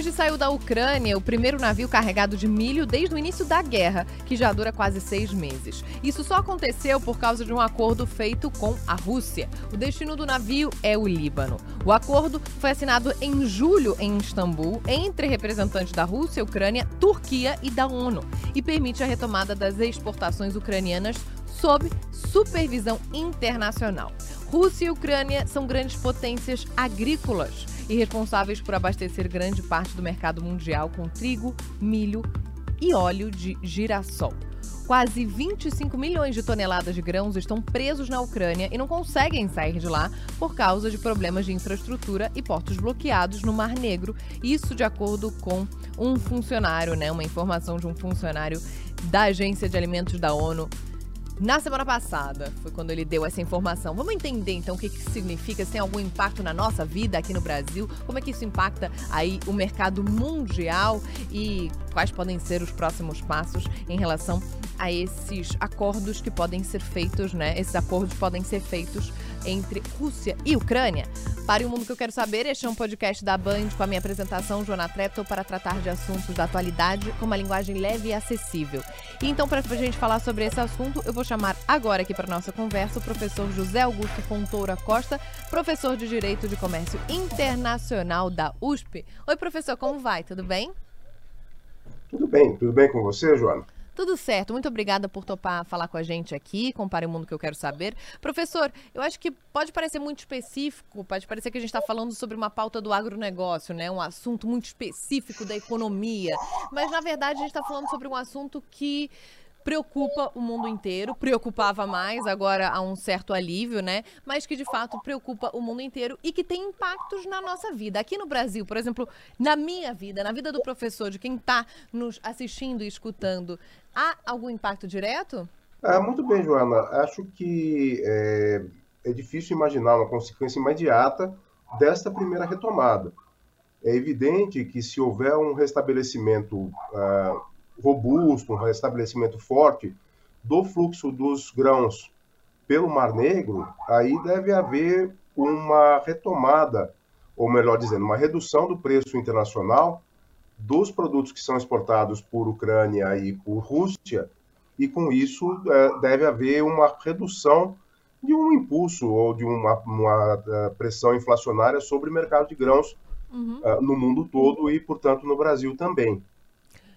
Hoje saiu da Ucrânia o primeiro navio carregado de milho desde o início da guerra, que já dura quase seis meses. Isso só aconteceu por causa de um acordo feito com a Rússia. O destino do navio é o Líbano. O acordo foi assinado em julho em Istambul entre representantes da Rússia, Ucrânia, Turquia e da ONU e permite a retomada das exportações ucranianas sob supervisão internacional. Rússia e Ucrânia são grandes potências agrícolas e responsáveis por abastecer grande parte do mercado mundial com trigo, milho e óleo de girassol. Quase 25 milhões de toneladas de grãos estão presos na Ucrânia e não conseguem sair de lá por causa de problemas de infraestrutura e portos bloqueados no Mar Negro. Isso de acordo com um funcionário, né, uma informação de um funcionário da Agência de Alimentos da ONU na semana passada foi quando ele deu essa informação. Vamos entender então o que, significa, se tem algum impacto na nossa vida aqui no Brasil, como é que isso impacta aí o mercado mundial e quais podem ser os próximos passos em relação a esses acordos que podem ser feitos, né? Esses acordos podem ser feitos entre Rússia e Ucrânia. Para o mundo que eu quero saber, este é um podcast da Band com a minha apresentação Joana Treptow para tratar de assuntos da atualidade com uma linguagem leve e acessível. E então, para a gente falar sobre esse assunto, eu vou chamar agora aqui para nossa conversa o professor José Augusto Fontoura Costa, professor de Direito de Comércio Internacional da USP. Oi, professor, como vai? Tudo bem? Tudo bem, tudo bem com você, Joana? Tudo certo. Muito obrigada por topar falar com a gente aqui, compare o mundo que eu quero saber. Professor, eu acho que pode parecer muito específico, pode parecer que a gente está falando sobre uma pauta do agronegócio, né? Um assunto muito específico da economia. Mas, na verdade, a gente está falando sobre um assunto que preocupa o mundo inteiro, preocupava mais, agora há um certo alívio, né? Mas que de fato preocupa o mundo inteiro e que tem impactos na nossa vida. Aqui no Brasil, por exemplo, na minha vida, na vida do professor, de quem está nos assistindo e escutando, há algum impacto direto? Ah, muito bem, Joana. Acho que é, é difícil imaginar uma consequência imediata desta primeira retomada. É evidente que se houver um restabelecimento ah, robusto, um restabelecimento forte do fluxo dos grãos pelo Mar Negro, aí deve haver uma retomada, ou melhor dizendo, uma redução do preço internacional dos produtos que são exportados por Ucrânia e por Rússia, e com isso é, deve haver uma redução de um impulso ou de uma, uma é, pressão inflacionária sobre o mercado de grãos uhum. uh, no mundo todo e, portanto, no Brasil também.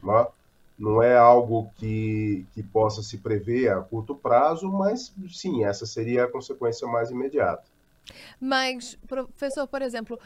Né? Não é algo que, que possa se prever a curto prazo, mas sim, essa seria a consequência mais imediata. Mas, professor, por exemplo,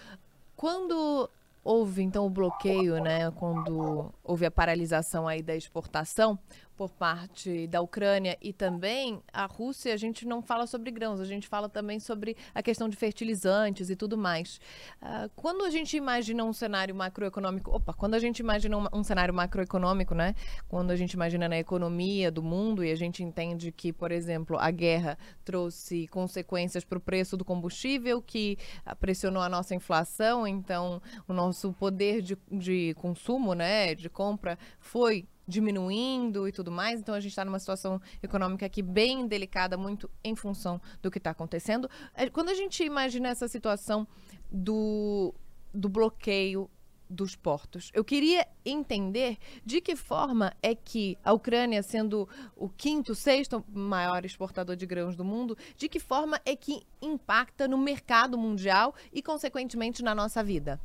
quando houve então o bloqueio, né, quando houve a paralisação aí da exportação, por parte da Ucrânia e também a Rússia, a gente não fala sobre grãos, a gente fala também sobre a questão de fertilizantes e tudo mais. Uh, quando a gente imagina um cenário macroeconômico, opa, quando a gente imagina um, um, cenário macroeconômico, né? Quando a gente imagina na economia do mundo e a gente entende que, por exemplo, a guerra trouxe consequências para o preço do combustível, que pressionou a nossa inflação, então o nosso poder de, de consumo, né, de compra foi diminuindo e tudo mais. Então a gente está numa situação econômica aqui bem delicada, muito em função do que está acontecendo. É, quando a gente imagina essa situação do, do bloqueio dos portos. Eu queria entender de que forma é que a Ucrânia, sendo o quinto, sexto maior exportador de grãos do mundo, de que forma é que impacta no mercado mundial e, consequentemente, na nossa vida?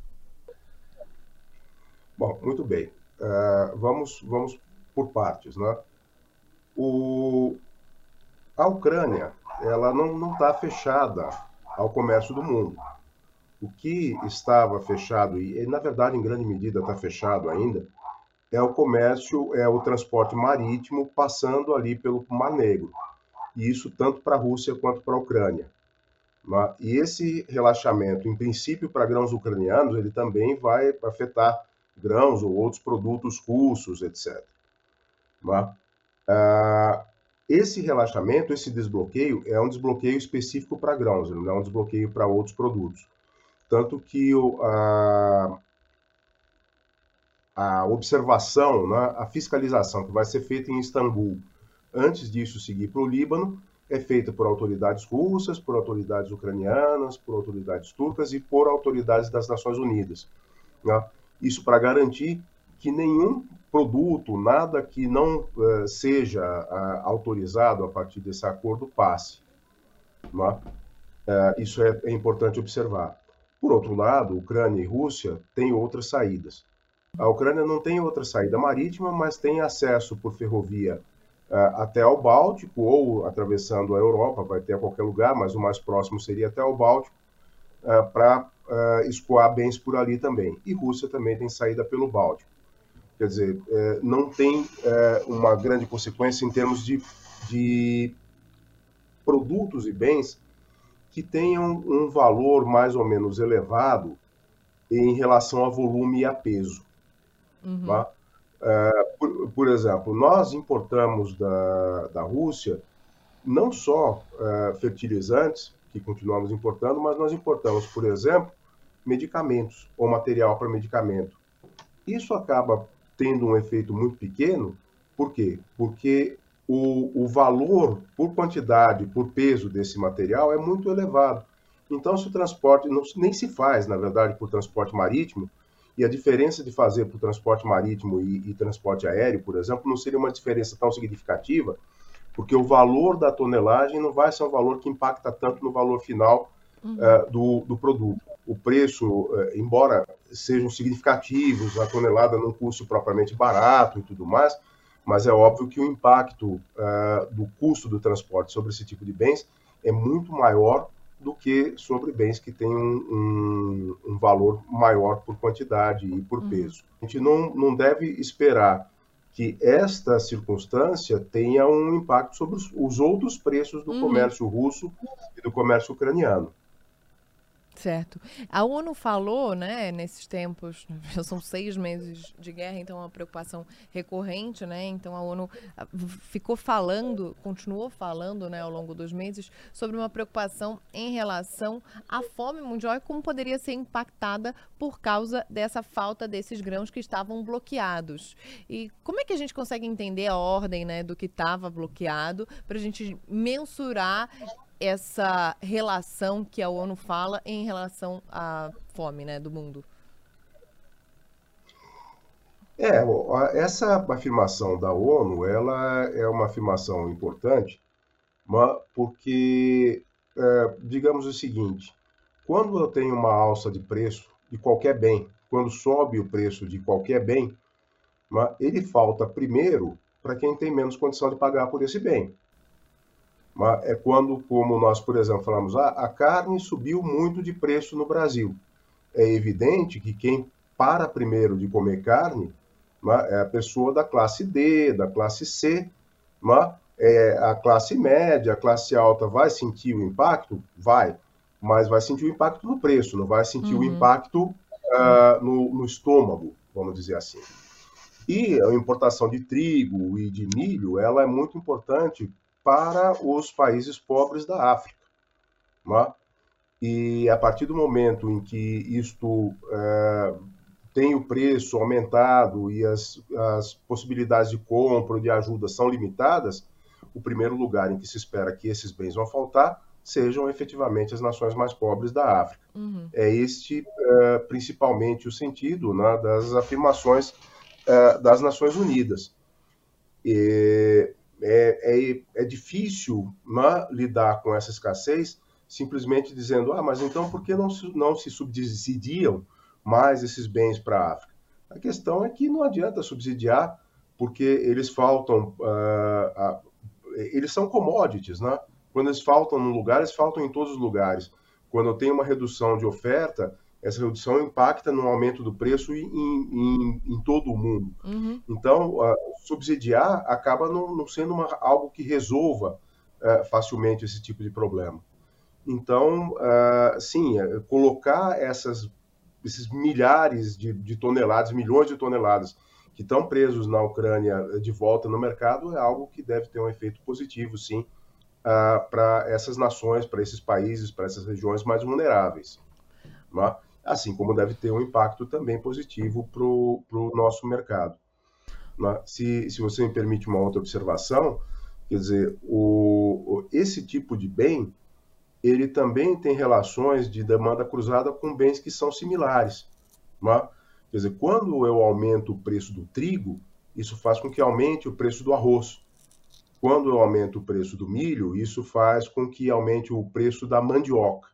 Bom, muito bem. Uh, vamos, vamos por partes, né? O, a Ucrânia, ela não está fechada ao comércio do mundo. O que estava fechado, e na verdade em grande medida está fechado ainda, é o comércio, é o transporte marítimo passando ali pelo Mar Negro. E isso tanto para a Rússia quanto para a Ucrânia. Né? E esse relaxamento, em princípio para grãos ucranianos, ele também vai afetar grãos ou outros produtos russos, etc. Né? Ah, esse relaxamento, esse desbloqueio, é um desbloqueio específico para grãos, não é um desbloqueio para outros produtos. Tanto que a, a observação, né, a fiscalização que vai ser feita em Istambul, antes disso seguir para o Líbano, é feita por autoridades russas, por autoridades ucranianas, por autoridades turcas e por autoridades das Nações Unidas. Né? Isso para garantir que nenhum produto, nada que não uh, seja uh, autorizado a partir desse acordo passe. Né? Uh, isso é, é importante observar. Por outro lado, Ucrânia e Rússia têm outras saídas. A Ucrânia não tem outra saída marítima, mas tem acesso por ferrovia uh, até ao Báltico ou atravessando a Europa, vai ter a qualquer lugar, mas o mais próximo seria até o Báltico, para uh, escoar bens por ali também. E Rússia também tem saída pelo Báltico. Quer dizer, não tem uma grande consequência em termos de, de produtos e bens que tenham um valor mais ou menos elevado em relação a volume e a peso. Uhum. Tá? É, por, por, exemplo, nós importamos da, da Rússia não só é, fertilizantes, que continuamos importando, mas nós importamos, por exemplo, medicamentos ou material para medicamento. Isso acaba tendo um efeito muito pequeno, por quê? Porque o, o valor por quantidade, por peso desse material é muito elevado. Então, se o transporte não, nem se faz, na verdade, por transporte marítimo, e a diferença de fazer por transporte marítimo e, e, transporte aéreo, por exemplo, não seria uma diferença tão significativa, porque o valor da tonelagem não vai ser um valor que impacta tanto no valor final uhum. uh, do, do, produto. O preço, uh, embora sejam significativos, a tonelada não custe propriamente barato e tudo mais, mas é óbvio que o impacto uh, do custo do transporte sobre esse tipo de bens é muito maior do que sobre bens que têm um, um, um valor maior por quantidade e por uhum. peso. A gente não, não deve esperar que esta circunstância tenha um impacto sobre os, os outros preços do uhum. comércio russo e do comércio ucraniano. Certo. A ONU falou, né, nesses tempos, já são seis meses de guerra, então é uma preocupação recorrente, né? Então a ONU ah, ficou falando, continuou falando, né, ao longo dos meses, sobre uma preocupação em relação à fome mundial e como poderia ser impactada por causa dessa falta desses grãos que estavam bloqueados. E como é que a gente consegue entender a ordem, né, do que estava bloqueado para a gente mensurar essa relação que a ONU fala em relação à fome né, do mundo? É, essa afirmação da ONU, ela é uma afirmação importante, porque, é, digamos o seguinte, quando eu tenho uma alça de preço de qualquer bem, quando sobe o preço de qualquer bem, ele falta primeiro para quem tem menos condição de pagar por esse bem é quando, como nós, por exemplo, falamos, ah, a carne subiu muito de preço no Brasil. É evidente que quem para primeiro de comer carne é a pessoa da classe D, da classe C, é a classe média, a classe alta vai sentir o impacto? Vai, mas vai sentir o impacto no preço, não vai sentir uhum. o impacto uh, no, no estômago, vamos dizer assim. E a importação de trigo e de milho, ela é muito importante para os países pobres da África. É? E a partir do momento em que isto é, tem o preço aumentado e as, as possibilidades de compra ou de ajuda são limitadas, o primeiro lugar em que se espera que esses bens vão faltar sejam efetivamente as nações mais pobres da África. Uhum. É este, eh, principalmente, o sentido né, das afirmações eh, das Nações Unidas. E é, é, é difícil né, lidar com essa escassez simplesmente dizendo, ah, mas então por que não se, não se subsidiam mais esses bens para a África? A questão é que não adianta subsidiar porque eles faltam, uh, eles são commodities, né? Quando eles faltam num lugar, eles faltam em todos os lugares. Quando tem uma redução de oferta, essa redução impacta no aumento do preço em, em, em todo o mundo. Uhum. Então, uh, subsidiar acaba não, não sendo uma, algo que resolva uh, facilmente esse tipo de problema. Então, uh, sim, colocar essas, esses milhares de, de, toneladas, milhões de toneladas que estão presos na Ucrânia de volta no mercado é algo que deve ter um efeito positivo, sim, para essas nações, para esses países, para essas regiões mais vulneráveis. Né? Assim como deve ter um impacto também positivo para o nosso mercado. Se, se você me permite uma outra observação, quer dizer, o, esse tipo de bem, ele também tem relações de demanda cruzada com bens que são similares. Né? Quer dizer, quando eu aumento o preço do trigo, isso faz com que aumente o preço do arroz. Quando eu aumento o preço do milho, isso faz com que aumente o preço da mandioca.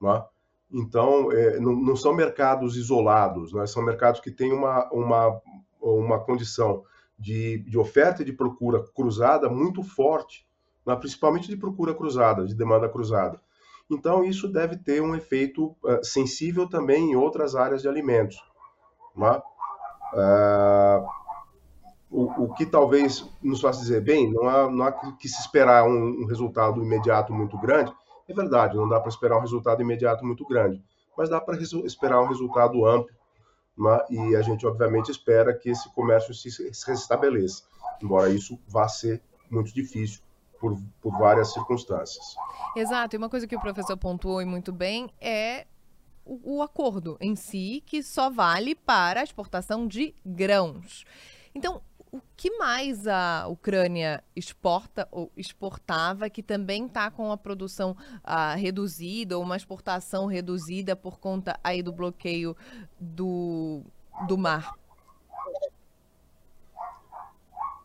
Né? Então, é, não, não, são mercados isolados, né? são mercados que têm uma, uma, uma condição de, de oferta e de procura cruzada muito forte, né? principalmente de procura cruzada, de demanda cruzada. Então, isso deve ter um efeito uh, sensível também em outras áreas de alimentos. Né? Uh, o, o, que talvez nos faça dizer, bem, não há, não há que se esperar um, um resultado imediato muito grande, é verdade, não dá para esperar um resultado imediato muito grande, mas dá para esperar um resultado amplo, né? e a gente, obviamente, espera que esse comércio se, restabeleça, embora isso vá ser muito difícil por, por várias circunstâncias. Exato, e uma coisa que o professor pontuou e muito bem é o, o acordo em si, que só vale para a exportação de grãos. Então, o que mais a Ucrânia exporta ou exportava que também está com a produção ah, reduzida ou uma exportação reduzida por conta aí do bloqueio do, do mar?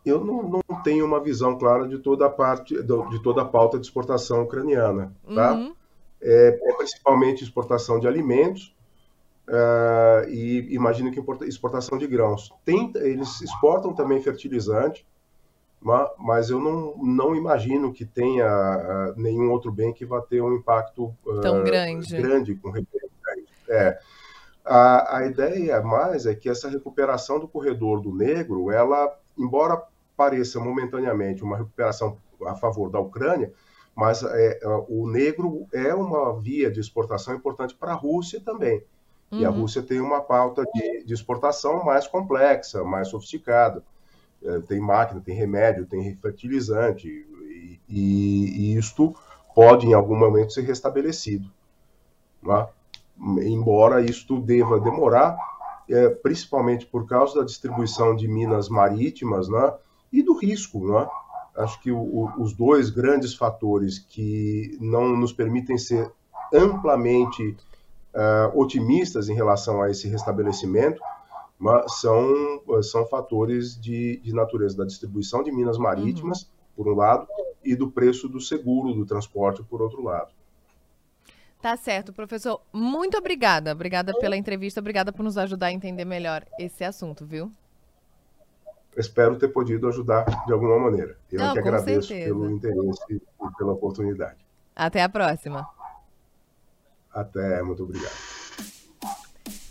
Eu não, não tenho uma visão clara de toda a parte, de toda a pauta de exportação ucraniana, tá? Uhum. É, é principalmente exportação de alimentos, Uh, e imagino que exportação de grãos. Tem, eles exportam também fertilizante, mas eu não, não imagino que tenha uh, nenhum outro bem que vá ter um impacto uh, tão grande, grande com é. A, a ideia mais é que essa recuperação do corredor do negro, ela, embora pareça momentaneamente uma recuperação a favor da Ucrânia, mas é, o negro é uma via de exportação importante para a Rússia também. Uhum. E a uhum. Rússia tem uma pauta de, de exportação mais complexa, mais sofisticada. É, tem máquina, tem remédio, tem fertilizante, e, e, e, isto pode, em algum momento, ser restabelecido. Né? Embora isto deva demorar, é, principalmente por causa da distribuição de minas marítimas né? e do risco. Né? Acho que o, o, os dois grandes fatores que não nos permitem ser amplamente uh, otimistas em relação a esse restabelecimento, mas são, são fatores de, de natureza da distribuição de minas marítimas, uhum. por um lado, e do preço do seguro do transporte, por outro lado. Tá certo, professor. Muito obrigada. Obrigada pela entrevista, obrigada por nos ajudar a entender melhor esse assunto, viu? Espero ter podido ajudar de alguma maneira. Eu Não, que agradeço certeza. pelo interesse e pela oportunidade. Até a próxima. Até, muito obrigado.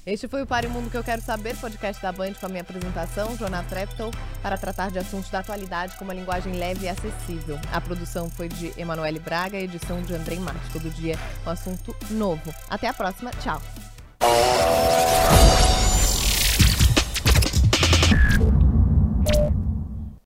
Este foi o Pare Mundo que eu quero saber, podcast da Band com a minha apresentação, Jonathan Treptow, para tratar de assuntos da atualidade com uma linguagem leve e acessível. A produção foi de Emanuele Braga edição de Andrei Marques. Todo dia um assunto novo. Até a próxima. Tchau.